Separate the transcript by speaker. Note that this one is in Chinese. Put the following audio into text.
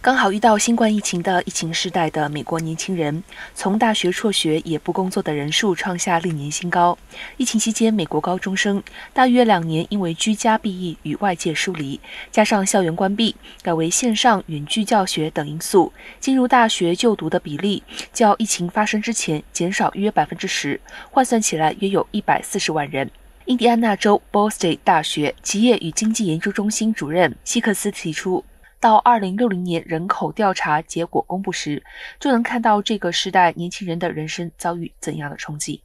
Speaker 1: 刚好遇到新冠疫情的疫情时代的美国年轻人，从大学辍学也不工作的人数创下历年新高。疫情期间，美国高中生大约两年因为居家避疫与外界疏离，加上校园关闭、改为线上远距教学等因素，进入大学就读的比例较疫情发生之前减少约百分之十，换算起来约有一百四十万人。印第安纳州 Ball State 大学企业与经济研究中心主任希克斯提出。到二零六零年人口调查结果公布时，就能看到这个时代年轻人的人生遭遇怎样的冲击。